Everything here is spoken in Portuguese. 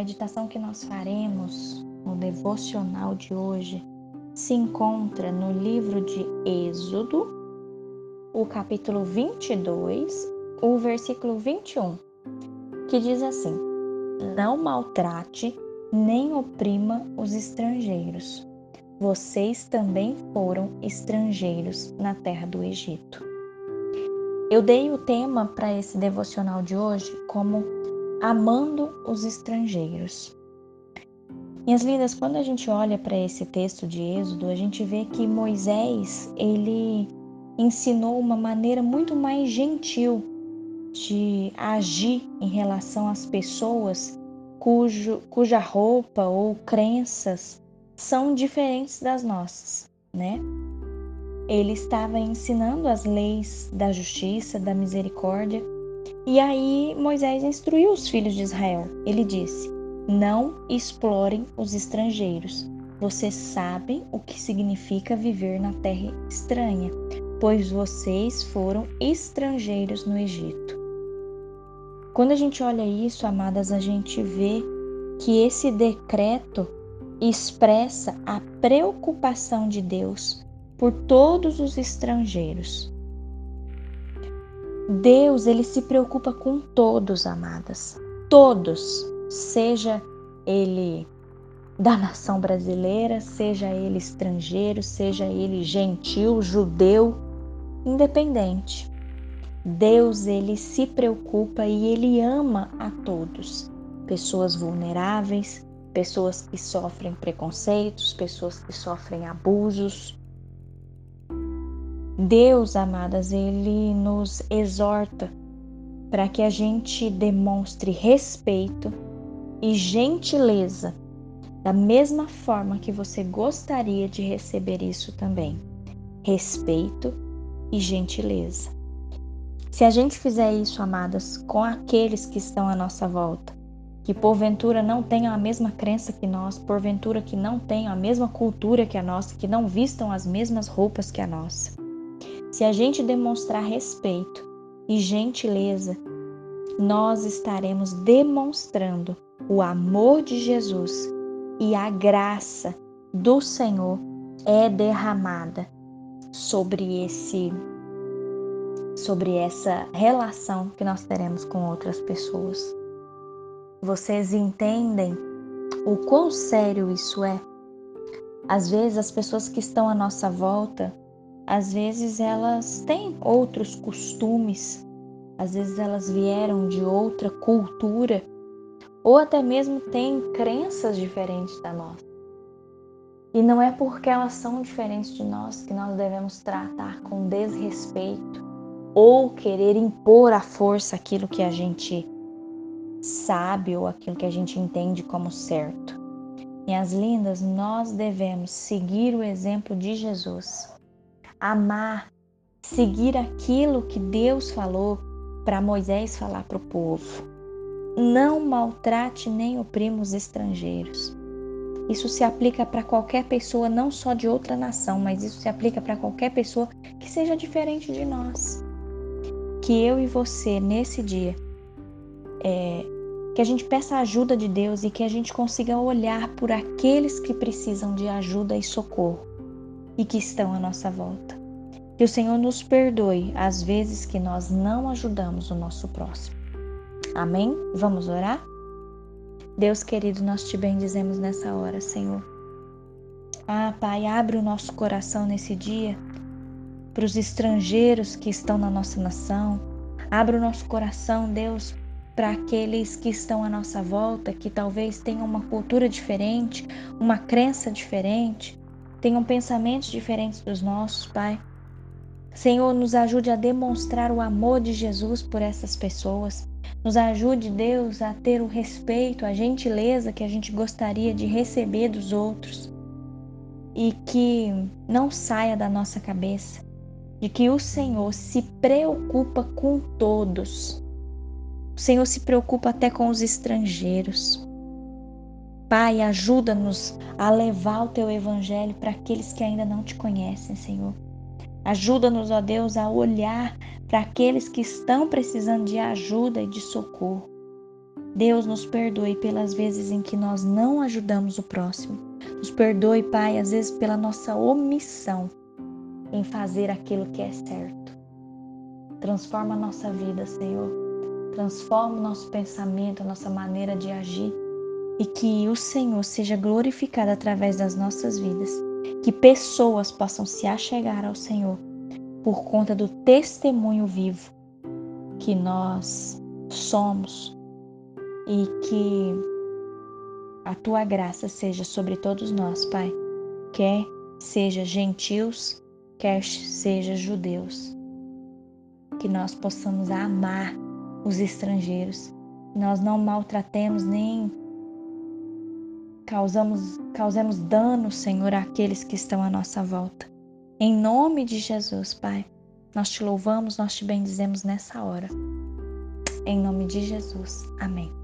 meditação que nós faremos no devocional de hoje se encontra no livro de Êxodo, o capítulo 22, o versículo 21, que diz assim: Não maltrate nem oprima os estrangeiros. Vocês também foram estrangeiros na terra do Egito. Eu dei o tema para esse devocional de hoje como Amando os Estrangeiros. Minhas lindas, quando a gente olha para esse texto de Êxodo, a gente vê que Moisés, ele ensinou uma maneira muito mais gentil de agir em relação às pessoas cujo, cuja roupa ou crenças são diferentes das nossas, né? Ele estava ensinando as leis da justiça, da misericórdia, e aí Moisés instruiu os filhos de Israel. Ele disse: Não explorem os estrangeiros. Vocês sabem o que significa viver na terra estranha, pois vocês foram estrangeiros no Egito. Quando a gente olha isso, amadas, a gente vê que esse decreto expressa a preocupação de Deus por todos os estrangeiros. Deus, ele se preocupa com todos, amadas. Todos, seja ele da nação brasileira, seja ele estrangeiro, seja ele gentil, judeu, independente. Deus ele se preocupa e ele ama a todos, pessoas vulneráveis, pessoas que sofrem preconceitos, pessoas que sofrem abusos. Deus, amadas, ele nos exorta para que a gente demonstre respeito e gentileza, da mesma forma que você gostaria de receber isso também. Respeito e gentileza. Se a gente fizer isso, amadas, com aqueles que estão à nossa volta, que porventura não tenham a mesma crença que nós, porventura que não tenham a mesma cultura que a nossa, que não vistam as mesmas roupas que a nossa. Se a gente demonstrar respeito e gentileza, nós estaremos demonstrando o amor de Jesus e a graça do Senhor é derramada sobre esse sobre essa relação que nós teremos com outras pessoas. Vocês entendem o quão sério isso é? Às vezes as pessoas que estão à nossa volta, às vezes elas têm outros costumes, às vezes elas vieram de outra cultura ou até mesmo têm crenças diferentes da nossa. E não é porque elas são diferentes de nós que nós devemos tratar com desrespeito ou querer impor à força aquilo que a gente sabe ou aquilo que a gente entende como certo. Minhas lindas, nós devemos seguir o exemplo de Jesus, amar, seguir aquilo que Deus falou para Moisés falar para o povo. Não maltrate nem oprima os estrangeiros. Isso se aplica para qualquer pessoa, não só de outra nação, mas isso se aplica para qualquer pessoa que seja diferente de nós que eu e você, nesse dia, é, que a gente peça a ajuda de Deus e que a gente consiga olhar por aqueles que precisam de ajuda e socorro e que estão à nossa volta. Que o Senhor nos perdoe as vezes que nós não ajudamos o nosso próximo. Amém? Vamos orar? Deus querido, nós te bendizemos nessa hora, Senhor. Ah, Pai, abre o nosso coração nesse dia para os estrangeiros que estão na nossa nação. Abra o nosso coração, Deus, para aqueles que estão à nossa volta, que talvez tenham uma cultura diferente, uma crença diferente, tenham pensamentos diferentes dos nossos, Pai. Senhor, nos ajude a demonstrar o amor de Jesus por essas pessoas. Nos ajude, Deus, a ter o respeito, a gentileza que a gente gostaria de receber dos outros. E que não saia da nossa cabeça de que o Senhor se preocupa com todos. O Senhor se preocupa até com os estrangeiros. Pai, ajuda-nos a levar o teu evangelho para aqueles que ainda não te conhecem, Senhor. Ajuda-nos, ó Deus, a olhar para aqueles que estão precisando de ajuda e de socorro. Deus nos perdoe pelas vezes em que nós não ajudamos o próximo. Nos perdoe, Pai, às vezes pela nossa omissão em fazer aquilo que é certo. Transforma a nossa vida, Senhor. Transforma o nosso pensamento, a nossa maneira de agir e que o Senhor seja glorificado através das nossas vidas. Que pessoas possam se achegar ao Senhor por conta do testemunho vivo que nós somos e que a tua graça seja sobre todos nós, Pai, quer seja gentios, quer seja judeus. Que nós possamos amar os estrangeiros, que nós não maltratemos nem causamos, causemos dano, Senhor, àqueles que estão à nossa volta. Em nome de Jesus, Pai, nós te louvamos, nós te bendizemos nessa hora. Em nome de Jesus. Amém.